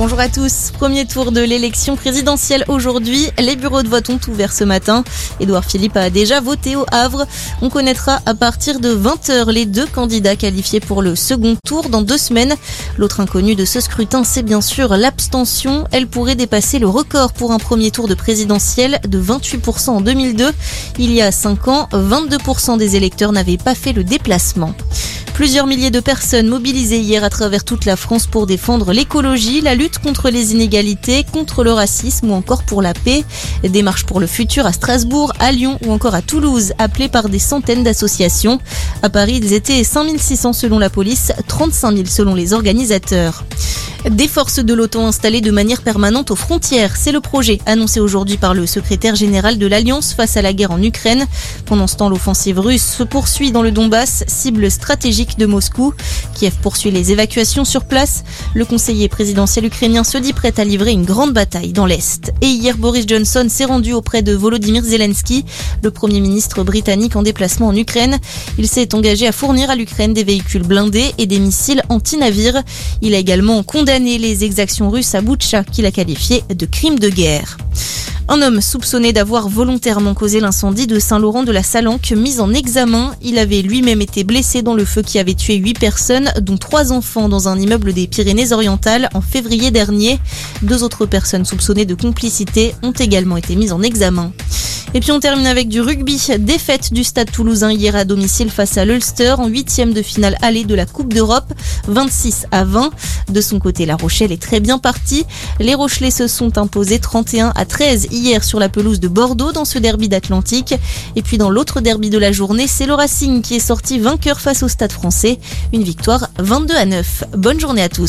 bonjour à tous. Premier tour de l'élection présidentielle aujourd'hui. Les bureaux de vote ont ouvert ce matin. Édouard Philippe a déjà voté au Havre. On connaîtra à partir de 20h les deux candidats qualifiés pour le second tour dans deux semaines. L'autre inconnu de ce scrutin, c'est bien sûr l'abstention. Elle pourrait dépasser le record pour un premier tour de présidentielle de 28% en 2002. Il y a 5 ans, 22% des électeurs n'avaient pas fait le déplacement. Plusieurs milliers de personnes mobilisées hier à travers toute la France pour défendre l'écologie, la lutte contre les inégalités, contre le racisme ou encore pour la paix. Des marches pour le futur à Strasbourg, à Lyon ou encore à Toulouse, appelées par des centaines d'associations. À Paris, ils étaient 5600 selon la police, 35 000 selon les organisateurs. Des forces de l'OTAN installées de manière permanente aux frontières, c'est le projet annoncé aujourd'hui par le secrétaire général de l'Alliance face à la guerre en Ukraine. Pendant ce temps, l'offensive russe se poursuit dans le Donbass, cible stratégique de Moscou. Kiev poursuit les évacuations sur place. Le conseiller présidentiel ukrainien se dit prêt à livrer une grande bataille dans l'Est. Et hier, Boris Johnson s'est rendu auprès de Volodymyr Zelensky, le premier ministre britannique en déplacement en Ukraine. Il s'est engagé à fournir à l'Ukraine des véhicules blindés et des missiles anti-navires. Il a également condamné les exactions russes à Boutcha qu'il a qualifié de crime de guerre. Un homme soupçonné d'avoir volontairement causé l'incendie de Saint-Laurent de la Salanque mis en examen. Il avait lui-même été blessé dans le feu qui avait tué huit personnes, dont trois enfants dans un immeuble des Pyrénées-Orientales en février dernier. Deux autres personnes soupçonnées de complicité ont également été mises en examen. Et puis on termine avec du rugby. Défaite du stade toulousain hier à domicile face à l'Ulster en huitième de finale allée de la Coupe d'Europe, 26 à 20. De son côté, La Rochelle est très bien partie. Les Rochelais se sont imposés 31 à 13 hier sur la pelouse de Bordeaux dans ce derby d'Atlantique. Et puis dans l'autre derby de la journée, c'est le Racing qui est sorti vainqueur face au stade français. Une victoire 22 à 9. Bonne journée à tous.